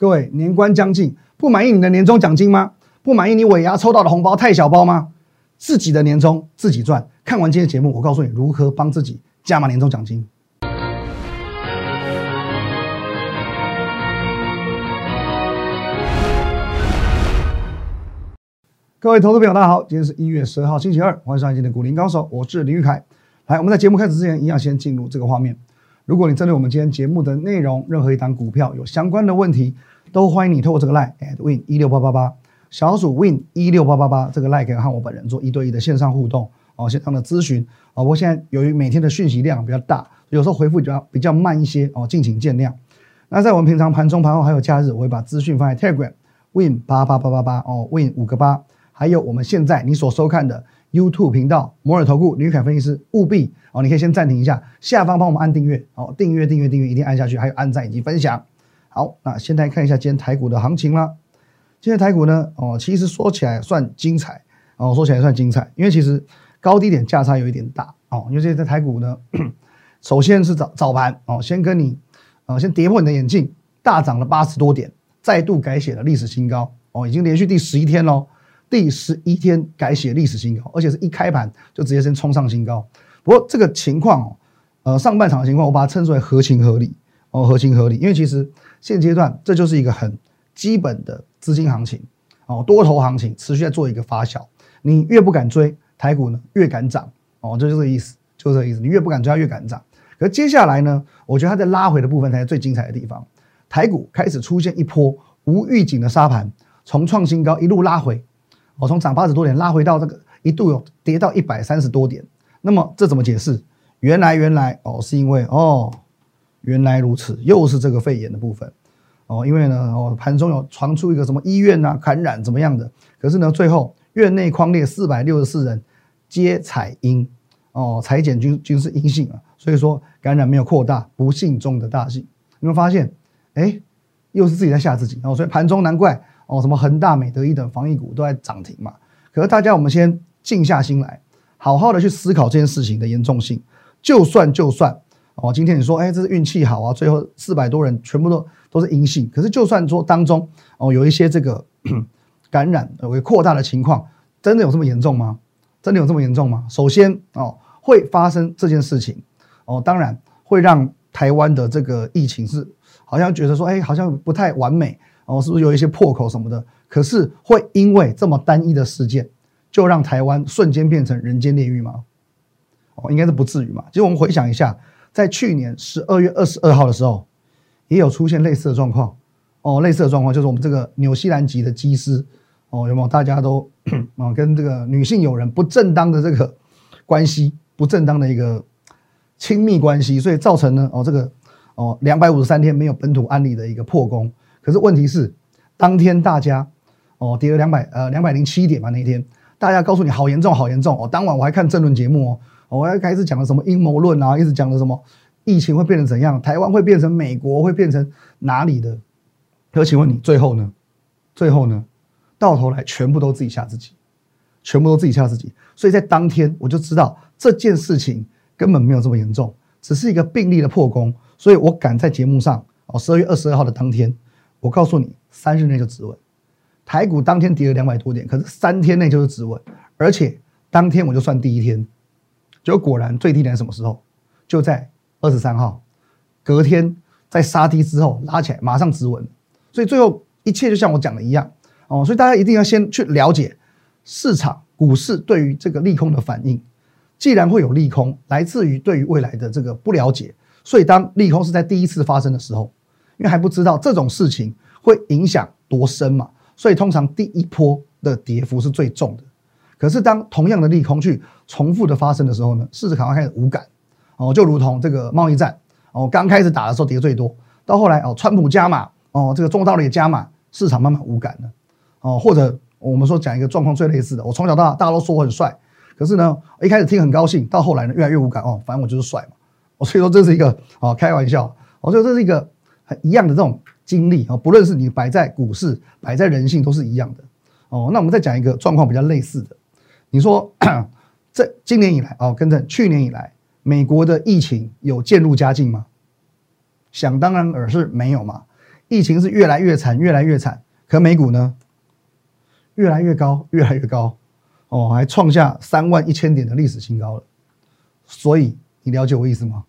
各位，年关将近，不满意你的年终奖金吗？不满意你尾牙抽到的红包太小包吗？自己的年终自己赚。看完今天节目，我告诉你如何帮自己加码年终奖金。各位投资朋友，大家好，今天是一月十二号，星期二，欢迎收看今天的股林高手，我是林玉凯。来，我们在节目开始之前，一样先进入这个画面。如果你针对我们今天节目的内容，任何一档股票有相关的问题，都欢迎你透过这个 line at win 一六八八八小鼠 win 一六八八八这个 line 可以和我本人做一对一的线上互动哦，线上的咨询哦。不过现在由于每天的讯息量比较大，有时候回复比较比较慢一些哦，敬请见谅。那在我们平常盘中、盘后还有假日，我会把资讯放在 Telegram win 八八八八八哦，win 五个八，还有我们现在你所收看的。YouTube 频道摩尔投顾吕凯分析师，务必哦，你可以先暂停一下，下方帮我们按订阅哦，订阅订阅订阅，一定按下去，还有按赞以及分享。好，那现在看一下今天台股的行情啦。今天台股呢，哦，其实说起来算精彩哦，说起来算精彩，因为其实高低点价差有一点大哦。因为这在台股呢，首先是早早盘哦，先跟你呃先跌破你的眼镜，大涨了八十多点，再度改写了历史新高哦，已经连续第十一天喽。第十一天改写历史新高，而且是一开盘就直接先冲上新高。不过这个情况哦，呃，上半场的情况我把它称之为合情合理哦，合情合理。因为其实现阶段这就是一个很基本的资金行情哦，多头行情持续在做一个发酵。你越不敢追台股呢，越敢涨哦，这就这个意思，就这个意思。你越不敢追，它越敢涨。可接下来呢，我觉得它在拉回的部分才是最精彩的地方。台股开始出现一波无预警的杀盘，从创新高一路拉回。我从涨八十多点拉回到这个一度有跌到一百三十多点，那么这怎么解释？原来原来哦，是因为哦，原来如此，又是这个肺炎的部分哦，因为呢哦盘中有传出一个什么医院啊感染怎么样的，可是呢最后院内框列四百六十四人皆采阴哦，裁剪均均是阴性啊，所以说感染没有扩大，不幸中的大幸。你会发现，哎，又是自己在吓自己哦，所以盘中难怪。哦，什么恒大、美德一等防疫股都在涨停嘛？可是大家，我们先静下心来，好好的去思考这件事情的严重性。就算就算哦，今天你说，哎，这是运气好啊，最后四百多人全部都都是阴性。可是就算说当中哦有一些这个 感染为扩大的情况，真的有这么严重吗？真的有这么严重吗？首先哦，会发生这件事情哦，当然会让台湾的这个疫情是好像觉得说，哎，好像不太完美。哦，是不是有一些破口什么的？可是会因为这么单一的事件，就让台湾瞬间变成人间炼狱吗？哦，应该是不至于嘛。其实我们回想一下，在去年十二月二十二号的时候，也有出现类似的状况。哦，类似的状况就是我们这个纽西兰籍的机师，哦，有没有？大家都啊，跟这个女性友人不正当的这个关系，不正当的一个亲密关系，所以造成呢，哦，这个哦，两百五十三天没有本土案例的一个破功。可是问题是，当天大家哦跌了两百呃两百零七点嘛那一天，大家告诉你好严重好严重哦。当晚我还看政论节目哦，我还开始讲了什么阴谋论啊，一直讲了什么疫情会变成怎样，台湾会变成美国会变成哪里的？可请问你最后呢？最后呢？到头来全部都自己吓自己，全部都自己吓自己。所以在当天我就知道这件事情根本没有这么严重，只是一个病例的破功。所以我敢在节目上哦十二月二十二号的当天。我告诉你，三日内就止稳。台股当天跌了两百多点，可是三天内就是止稳，而且当天我就算第一天，就果然最低点什么时候？就在二十三号，隔天在杀低之后拉起来，马上止稳。所以最后一切就像我讲的一样哦，所以大家一定要先去了解市场股市对于这个利空的反应。既然会有利空，来自于对于未来的这个不了解，所以当利空是在第一次发生的时候。因为还不知道这种事情会影响多深嘛，所以通常第一波的跌幅是最重的。可是当同样的利空去重复的发生的时候呢，市场开始无感哦，就如同这个贸易战哦，刚开始打的时候跌最多，到后来哦，川普加码哦，这个中道的也加码，市场慢慢无感了哦。或者我们说讲一个状况最类似的，我从小到大大家都说我很帅，可是呢，一开始听很高兴，到后来呢越来越无感哦，反正我就是帅嘛。我所以说这是一个哦开玩笑，我觉得这是一个。一样的这种经历啊，不论是你摆在股市，摆在人性，都是一样的哦。那我们再讲一个状况比较类似的，你说这 今年以来哦，跟着去年以来，美国的疫情有渐入佳境吗？想当然而是没有嘛。疫情是越来越惨，越来越惨。可美股呢，越来越高，越来越高，哦，还创下三万一千点的历史新高了。所以你了解我意思吗？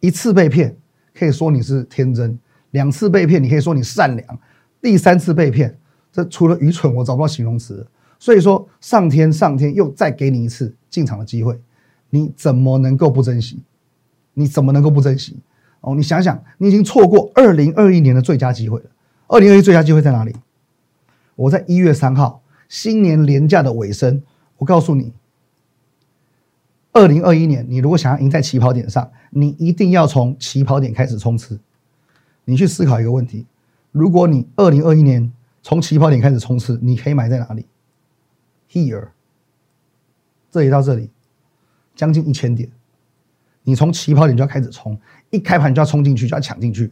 一次被骗，可以说你是天真；两次被骗，你可以说你善良；第三次被骗，这除了愚蠢，我找不到形容词。所以说，上天，上天又再给你一次进场的机会，你怎么能够不珍惜？你怎么能够不珍惜？哦，你想想，你已经错过二零二一年的最佳机会了。二零二一最佳机会在哪里？我在一月三号新年廉价的尾声，我告诉你，二零二一年你如果想要赢在起跑点上，你一定要从起跑点开始冲刺。你去思考一个问题：如果你二零二一年从起跑点开始冲刺，你可以买在哪里？Here，这里到这里，将近一千点。你从起跑点就要开始冲，一开盘就要冲进去，就要抢进去。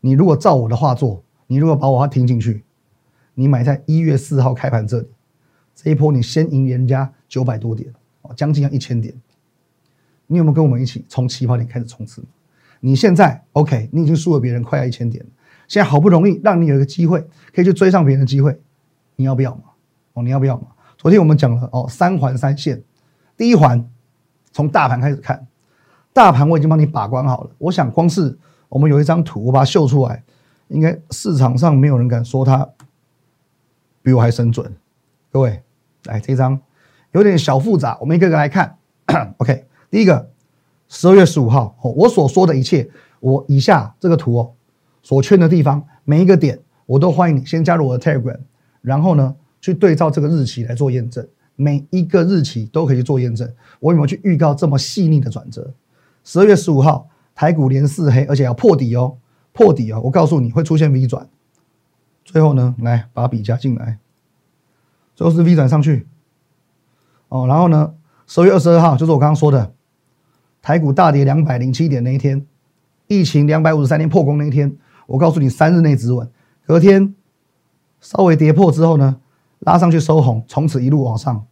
你如果照我的话做，你如果把我话听进去。你买在一月四号开盘这里，这一波你先赢人家九百多点哦，将近要一千点。你有没有跟我们一起从起跑点开始冲刺？你现在 OK，你已经输了别人快要一千点，现在好不容易让你有一个机会可以去追上别人的机会，你要不要嘛？哦，你要不要嘛？昨天我们讲了哦，三环三线，第一环从大盘开始看，大盘我已经帮你把关好了。我想光是我们有一张图，我把它秀出来，应该市场上没有人敢说它。比我还神准，各位，来这张有点小复杂，我们一个个来看。OK，第一个，十二月十五号，我所说的一切，我以下这个图哦，所圈的地方每一个点，我都欢迎你先加入我的 Telegram，然后呢，去对照这个日期来做验证，每一个日期都可以做验证。我有没有去预告这么细腻的转折？十二月十五号，台股连四黑，而且要破底哦，破底哦，我告诉你会出现 V 转。最后呢，来把笔加进来，最后是 V 转上去，哦，然后呢，十二月二十二号就是我刚刚说的，台股大跌两百零七点那一天，疫情两百五十三天破功那一天，我告诉你三日内止稳，隔天稍微跌破之后呢，拉上去收红，从此一路往上。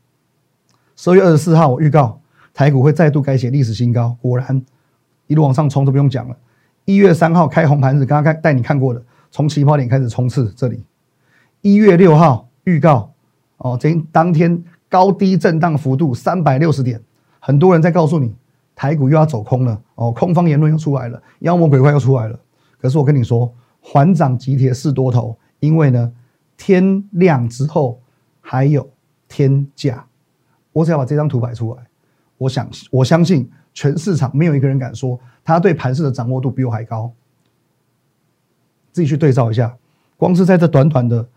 十二月二十四号我预告台股会再度改写历史新高，果然一路往上冲都不用讲了。一月三号开红盘日，刚刚带你看过的。从起跑点开始冲刺，这里一月六号预告哦，这当天高低震荡幅度三百六十点，很多人在告诉你台股又要走空了哦，空方言论又出来了，妖魔鬼怪又出来了。可是我跟你说，缓涨急跌是多头，因为呢，天亮之后还有天价。我只要把这张图摆出来，我想我相信全市场没有一个人敢说他对盘势的掌握度比我还高。自己去对照一下，光是在这短短的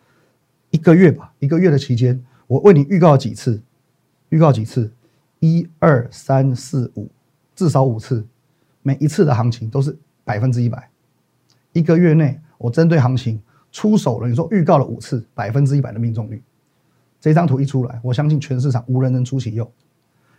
一个月吧，一个月的期间，我为你预告几次，预告几次，一二三四五，至少五次，每一次的行情都是百分之一百。一个月内，我针对行情出手了，你说预告了五次，百分之一百的命中率。这张图一出来，我相信全市场无人能出其右。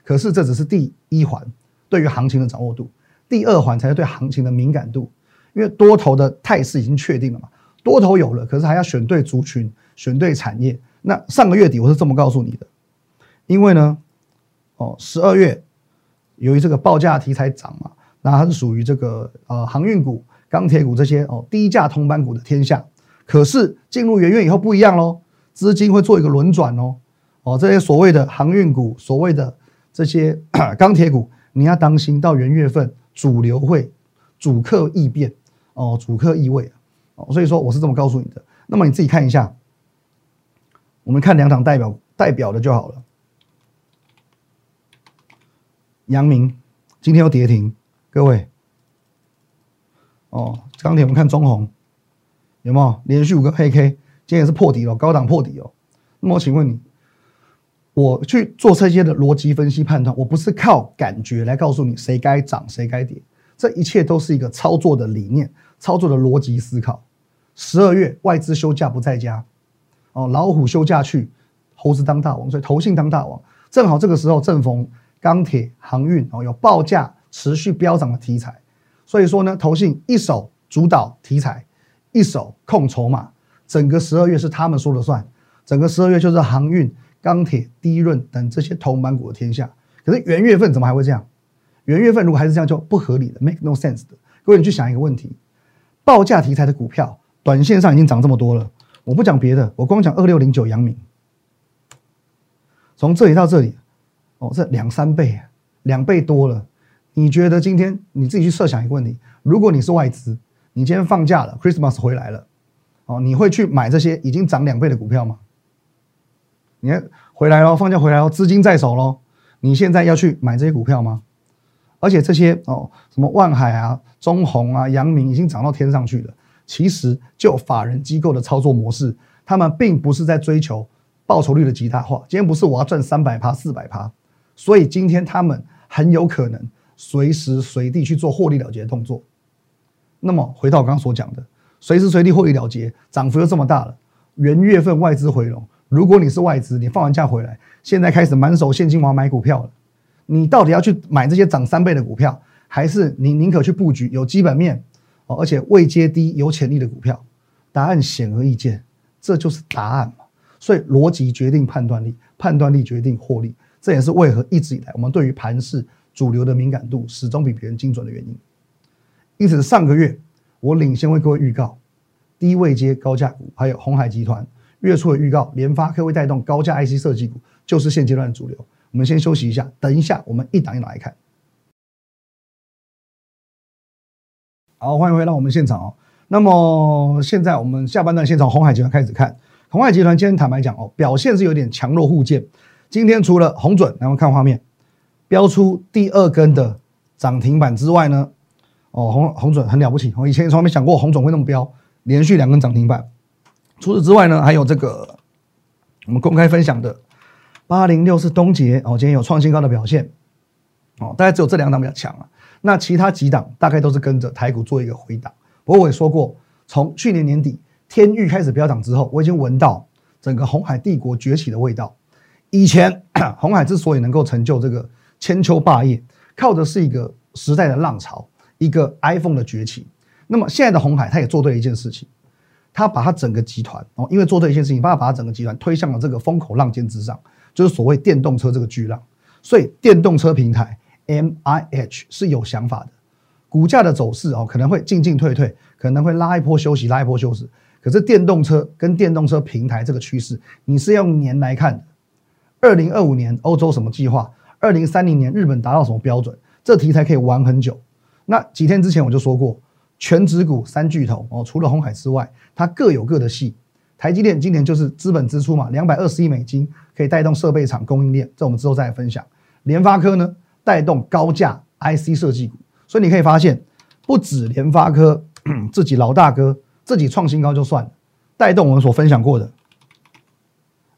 可是这只是第一环，对于行情的掌握度，第二环才是对行情的敏感度。因为多头的态势已经确定了嘛，多头有了，可是还要选对族群，选对产业。那上个月底我是这么告诉你的，因为呢，哦，十二月由于这个报价题材涨嘛，那它是属于这个呃航运股、钢铁股这些哦低价铜板股的天下。可是进入元月以后不一样喽，资金会做一个轮转哦，哦这些所谓的航运股、所谓的这些 钢铁股，你要当心，到元月份主流会主客异变。哦，主客意味哦，所以说我是这么告诉你的。那么你自己看一下，我们看两场代表代表的就好了。阳明今天又跌停，各位。哦，钢铁我们看中红有没有连续五个黑 K，今天也是破底了，高档破底哦。那么我请问你，我去做这些的逻辑分析判断，我不是靠感觉来告诉你谁该涨谁该跌。这一切都是一个操作的理念，操作的逻辑思考。十二月外资休假不在家，哦，老虎休假去，猴子当大王，所以投信当大王。正好这个时候正逢钢铁、航运哦有报价持续飙涨的题材，所以说呢，投信一手主导题材，一手控筹码，整个十二月是他们说了算。整个十二月就是航运、钢铁、低润等这些铜板股的天下。可是元月份怎么还会这样？元月份如果还是这样，就不合理的，make no sense 的。各位，你去想一个问题：报价题材的股票短线上已经涨这么多了，我不讲别的，我光讲二六零九阳明，从这里到这里，哦，这两三倍，两倍多了。你觉得今天你自己去设想一个问题：如果你是外资，你今天放假了，Christmas 回来了，哦，你会去买这些已经涨两倍的股票吗？你看回来喽，放假回来喽，资金在手喽，你现在要去买这些股票吗？而且这些哦，什么万海啊、中红啊、阳明已经涨到天上去了。其实就法人机构的操作模式，他们并不是在追求报酬率的极大化。今天不是我要赚三百趴、四百趴，所以今天他们很有可能。随时随地去做获利了结的动作。那么回到我刚刚所讲的，随时随地获利了结，涨幅又这么大了。元月份外资回笼，如果你是外资，你放完假回来，现在开始满手现金往买股票了，你到底要去买这些涨三倍的股票，还是你宁可去布局有基本面哦，而且未接低有潜力的股票？答案显而易见，这就是答案嘛。所以逻辑决定判断力，判断力决定获利，这也是为何一直以来我们对于盘势。主流的敏感度始终比别人精准的原因，因此上个月我领先为各位预告低位接高价股，还有红海集团月初的预告，联发科会带动高价 IC 设计股，就是现阶段的主流。我们先休息一下，等一下我们一档一档来看。好，欢迎回到我们现场哦。那么现在我们下半段先从红海集团开始看。红海集团今天坦白讲哦，表现是有点强弱互见。今天除了红准，然后看画面。标出第二根的涨停板之外呢，哦，红红准很了不起，我以前从来没想过红准会那么标，连续两根涨停板。除此之外呢，还有这个我们公开分享的八零六是东杰哦，今天有创新高的表现，哦，大概只有这两档比较强啊，那其他几档大概都是跟着台股做一个回档。不过我也说过，从去年年底天域开始飙涨之后，我已经闻到整个红海帝国崛起的味道。以前 红海之所以能够成就这个。千秋霸业靠的是一个时代的浪潮，一个 iPhone 的崛起。那么现在的红海，他也做对一件事情，他把他整个集团哦，因为做对一件事情，把他把他整个集团推向了这个风口浪尖之上，就是所谓电动车这个巨浪。所以电动车平台 MIH 是有想法的，股价的走势哦可能会进进退退，可能会拉一波休息，拉一波休息。可是电动车跟电动车平台这个趋势，你是用年来看的。二零二五年欧洲什么计划？二零三零年日本达到什么标准？这题材可以玩很久。那几天之前我就说过，全指股三巨头哦，除了红海之外，它各有各的戏。台积电今年就是资本支出嘛，两百二十亿美金可以带动设备厂供应链，这我们之后再来分享。联发科呢，带动高价 IC 设计股，所以你可以发现，不止联发科 自己老大哥自己创新高就算了，带动我们所分享过的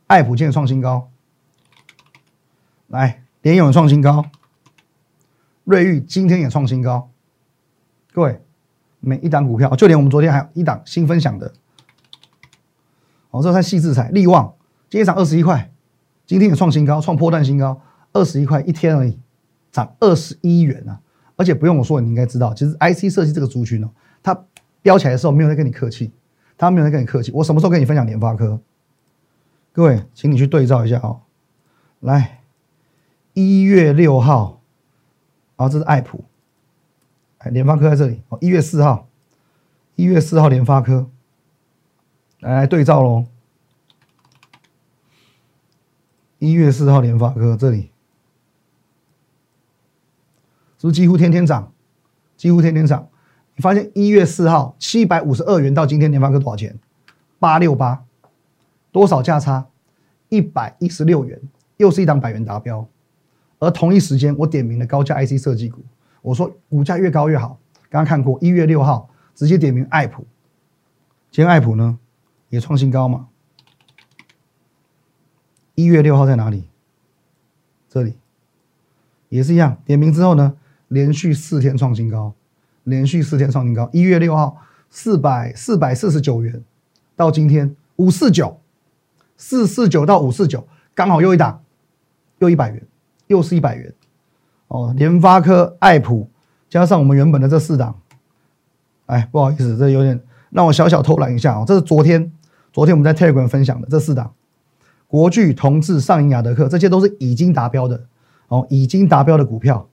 爱普健创新高，来。联永创新高，瑞昱今天也创新高。各位，每一档股票，就连我们昨天还有一档新分享的，哦，这算细制裁，利旺今天涨二十一块，今天也创新高，创破断新高，二十一块一天而已，涨二十一元啊！而且不用我说，你应该知道，其实 IC 设计这个族群哦，它飙起来的时候没有在跟你客气，它没有在跟你客气。我什么时候跟你分享联发科？各位，请你去对照一下哦，来。一月六号，啊，这是爱普，哎，联发科在这里哦。一月四号，一月四号联发科，来来对照喽。一月四号联发科这里，是不是几乎天天涨？几乎天天涨。你发现一月四号七百五十二元到今天联发科多少钱？八六八，多少价差？一百一十六元，又是一档百元达标。而同一时间，我点名了高价 IC 设计股，我说股价越高越好。刚刚看过一月六号直接点名爱普，今天爱普呢也创新高嘛？一月六号在哪里？这里也是一样，点名之后呢，连续四天创新高，连续四天创新高。一月六号四百四百四十九元，到今天五四九，四四九到五四九，刚好又一档，又一百元。又是一百元。哦，联发科、爱普加上我们原本的这四档，哎，不好意思，这有点让我小小偷懒一下哦。这是昨天，昨天我们在 Telegram 分享的这四档，国巨、同志、上影、雅德克，这些都是已经达标的。哦，已经达标的股票，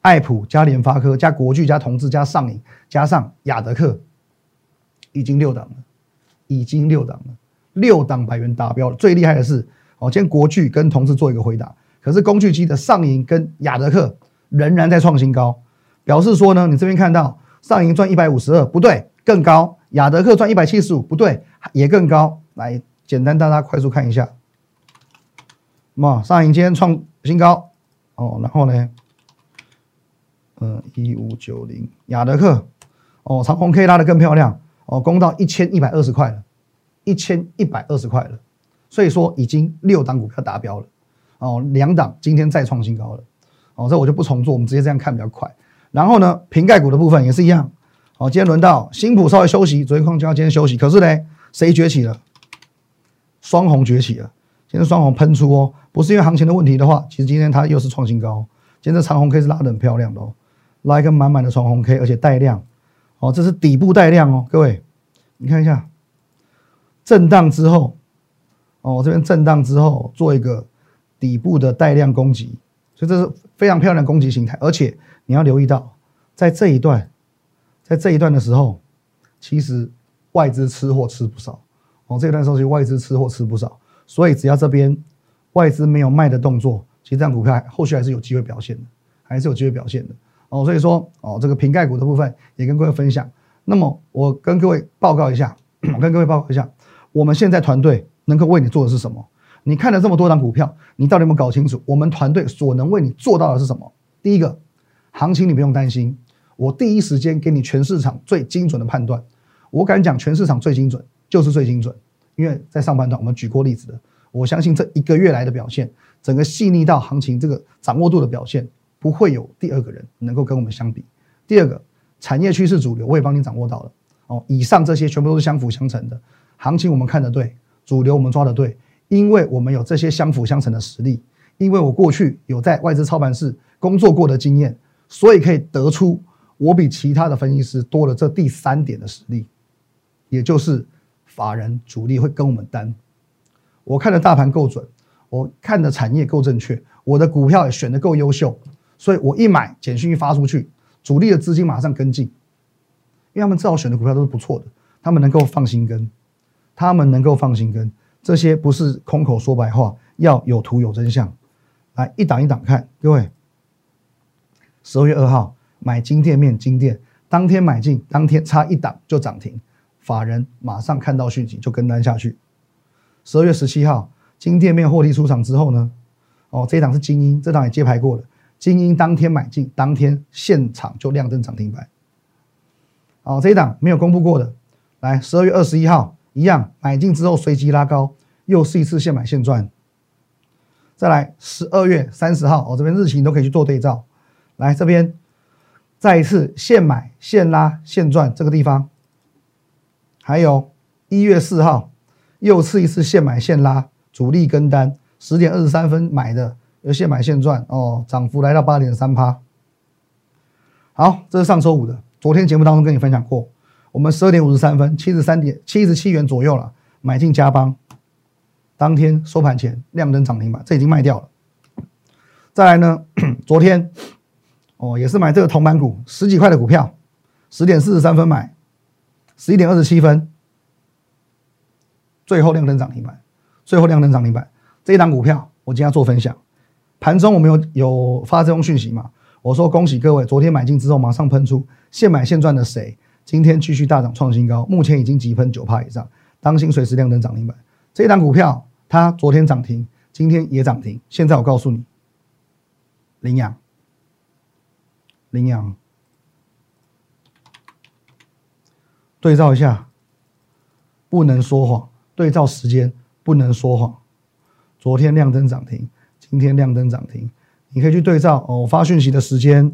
爱普加联发科加国巨加同志加上影加上雅德克，已经六档了，已经六档了，六档百元达标了。最厉害的是，哦，今天国巨跟同事做一个回答，可是工具机的上银跟亚德克仍然在创新高，表示说呢，你这边看到上银赚一百五十二，不对，更高；亚德克赚一百七十五，不对，也更高。来，简单大家快速看一下，嘛，上银今天创新高，哦，然后呢，嗯，一五九零，亚德克。哦，长虹 K 拉的更漂亮。哦，攻到一千一百二十块了，一千一百二十块了，所以说已经六档股票达标了。哦，两档今天再创新高了哦，这我就不重做，我们直接这样看比较快。然后呢，瓶盖股的部分也是一样哦，今天轮到新普稍微休息，昨天框架今天休息，可是呢，谁崛起了？双红崛起了，今天双红喷出哦，不是因为行情的问题的话，其实今天它又是创新高，今天这长红 K 是拉的很漂亮的哦，拉一个满满的长红 K，而且带量。哦，这是底部带量哦，各位，你看一下，震荡之后，哦，我这边震荡之后做一个底部的带量攻击，所以这是非常漂亮的攻击形态。而且你要留意到，在这一段，在这一段的时候，其实外资吃货吃不少哦。这一段时候其实外资吃货吃不少，所以只要这边外资没有卖的动作，其实这样股票后续还是有机会表现的，还是有机会表现的。哦，所以说哦，这个瓶盖股的部分也跟各位分享。那么我跟各位报告一下，我跟各位报告一下，我们现在团队能够为你做的是什么？你看了这么多张股票，你到底有没有搞清楚我们团队所能为你做到的是什么？第一个，行情你不用担心，我第一时间给你全市场最精准的判断。我敢讲，全市场最精准就是最精准，因为在上半段我们举过例子的，我相信这一个月来的表现，整个细腻到行情这个掌握度的表现。不会有第二个人能够跟我们相比。第二个产业趋势主流，我也帮你掌握到了哦。以上这些全部都是相辅相成的，行情我们看得对，主流我们抓得对，因为我们有这些相辅相成的实力，因为我过去有在外资操盘室工作过的经验，所以可以得出我比其他的分析师多了这第三点的实力，也就是法人主力会跟我们单。我看的大盘够准，我看的产业够正确，我的股票也选的够优秀。所以我一买，简讯一发出去，主力的资金马上跟进，因为他们知道选的股票都是不错的，他们能够放心跟，他们能够放心跟，这些不是空口说白话，要有图有真相。来一档一档看，各位，十二月二号买金店面金店，当天买进，当天差一档就涨停，法人马上看到讯息就跟单下去。十二月十七号金店面获利出场之后呢，哦，这一档是精英，这档也接牌过了。精英当天买进，当天现场就亮灯涨停板。好，这一档没有公布过的，来十二月二十一号一样买进之后随即拉高，又是一次现买现赚。再来十二月三十号，我这边日期你都可以去做对照。来这边再一次现买现拉现赚这个地方，还有一月四号又是一次现买现拉，主力跟单十点二十三分买的。有现买现赚哦，涨幅来到八点三趴。好，这是上周五的，昨天节目当中跟你分享过，我们十二点五十三分，七十三点七十七元左右了，买进加邦，当天收盘前亮灯涨停板，这已经卖掉了。再来呢，昨天哦也是买这个铜板股，十几块的股票，十点四十三分买，十一点二十七分，最后亮灯涨停板，最后亮灯涨停板，这一档股票我今天要做分享。盘中我们有有发这种讯息嘛？我说恭喜各位，昨天买进之后马上喷出，现买现赚的谁？今天继续大涨创新高，目前已经急喷九帕以上，当心随时亮灯涨停板。这一档股票它昨天涨停，今天也涨停。现在我告诉你，羚羊，羚羊，对照一下，不能说谎，对照时间不能说谎，昨天亮灯涨停。今天亮灯涨停，你可以去对照哦。发讯息的时间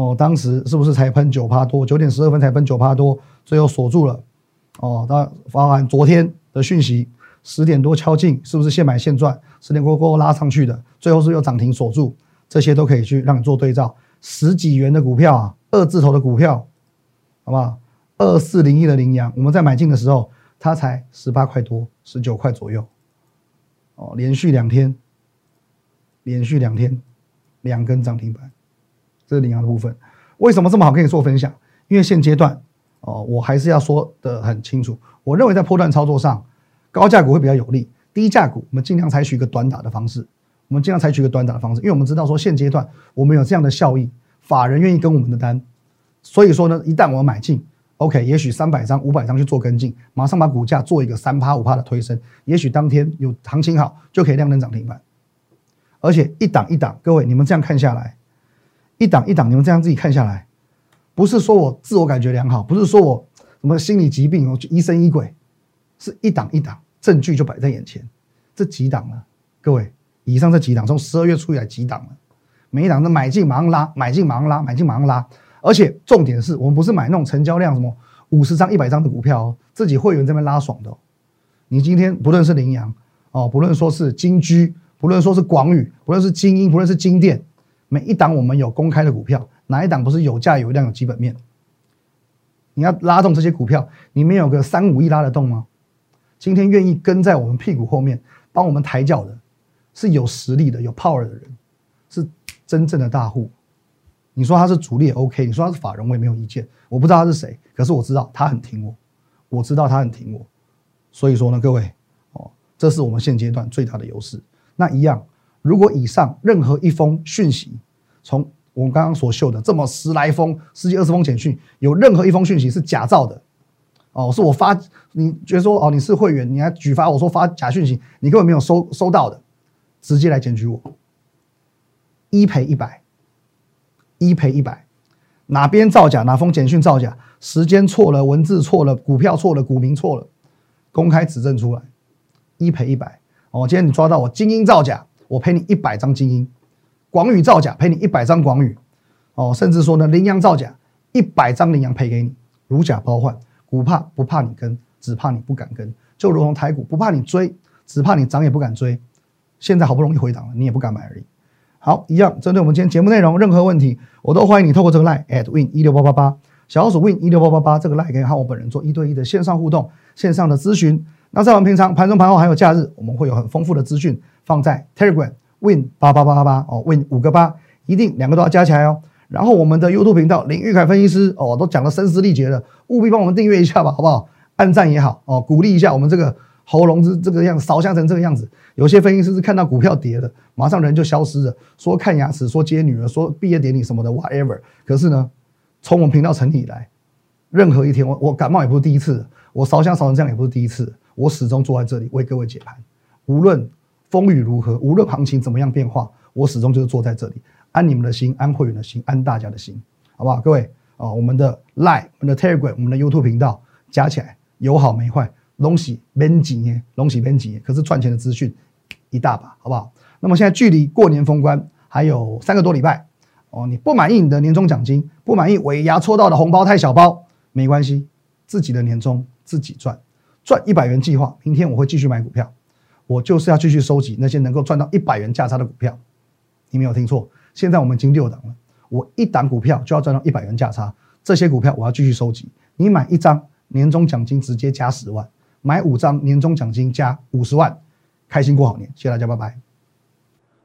哦，当时是不是才喷九趴多？九点十二分才喷九趴多，最后锁住了哦。当然，包含昨天的讯息，十点多敲进，是不是现买现赚？十点过过后拉上去的，最后是又涨停锁住，这些都可以去让你做对照。十几元的股票啊，二字头的股票，好不好？二四零一的羚羊，我们在买进的时候，它才十八块多，十九块左右哦，连续两天。连续两天两根涨停板，这是领航的部分。为什么这么好跟你做分享？因为现阶段哦，我还是要说的很清楚。我认为在波段操作上，高价股会比较有利，低价股我们尽量采取一个短打的方式。我们尽量采取一个短打的方式，因为我们知道说现阶段我们有这样的效益，法人愿意跟我们的单，所以说呢，一旦我买进，OK，也许三百张、五百张去做跟进，马上把股价做一个三趴五趴的推升，也许当天有行情好就可以亮灯涨停板。而且一档一档，各位你们这样看下来，一档一档，你们这样自己看下来，不是说我自我感觉良好，不是说我什么心理疾病哦，疑神疑鬼，是一档一档，证据就摆在眼前，这几档了，各位。以上这几档，从十二月初以来几档了，每一档都买进马上拉，买进马上拉，买进马上拉。而且重点是我们不是买那种成交量什么五十张、一百张的股票哦，自己会员这边拉爽的。你今天不论是羚羊哦，不论说是金居，不论说是广宇，不论是精英，不论是金店，每一档我们有公开的股票，哪一档不是有价有量有基本面？你要拉动这些股票，你们有个三五亿拉得动吗？今天愿意跟在我们屁股后面帮我们抬脚的？是有实力的、有 power 的人，是真正的大户。你说他是主力也 OK，你说他是法人我也没有意见。我不知道他是谁，可是我知道他很挺我，我知道他很挺我。所以说呢，各位哦，这是我们现阶段最大的优势。那一样，如果以上任何一封讯息，从我们刚刚所秀的这么十来封、十几二十封简讯，有任何一封讯息是假造的，哦，是我发，你觉得说哦你是会员，你还举发我说发假讯息，你根本没有收收到的。直接来检举我，一赔一百，一赔一百，哪边造假，哪封简讯造假，时间错了，文字错了，股票错了，股民错了，公开指证出来，一赔一百。哦，今天你抓到我精英造假，我赔你一百张精英；广宇造假，赔你一百张广宇。哦，甚至说呢，羚羊造假，一百张羚羊赔给你，如假包换。股怕不怕你跟，只怕你不敢跟，就如同台股，不怕你追，只怕你涨也不敢追。现在好不容易回档了，你也不敢买而已。好，一样针对我们今天节目内容，任何问题我都欢迎你透过这个 line at win 一六八八八小老鼠 win 一六八八八这个 line 可以和我本人做一对一的线上互动、线上的咨询。那在我们平常盘中、盘后还有假日，我们会有很丰富的资讯放在 Telegram win 八八八八八哦，win 五个八，一定两个都要加起来哦。然后我们的 YouTube 频道林玉凯分析师哦，都讲的声嘶力竭的，务必帮我们订阅一下吧，好不好？按赞也好哦，鼓励一下我们这个。喉咙是这个样子，烧香成这个样子。有些分析师是看到股票跌了，马上人就消失了，说看牙齿，说接女儿，说毕业典礼什么的，whatever。可是呢，从我们频道成立以来，任何一天，我我感冒也不是第一次，我烧香烧成这样也不是第一次，我始终坐在这里为各位解盘。无论风雨如何，无论行情怎么样变化，我始终就是坐在这里，安你们的心，安会员的心，安大家的心，好不好？各位啊，我们的 Line，我们的 Telegram，我们的 YouTube 频道加起来有好没坏。龙喜编辑耶，龙喜编辑，可是赚钱的资讯一大把，好不好？那么现在距离过年封关还有三个多礼拜哦，你不满意你的年终奖金，不满意尾牙抽到的红包太小包，没关系，自己的年终自己赚，赚一百元计划，明天我会继续买股票，我就是要继续收集那些能够赚到一百元价差的股票。你没有听错，现在我们已经六档了，我一档股票就要赚到一百元价差，这些股票我要继续收集，你买一张年终奖金直接加十万。买五张年终奖金加五十万，开心过好年，谢谢大家，拜拜。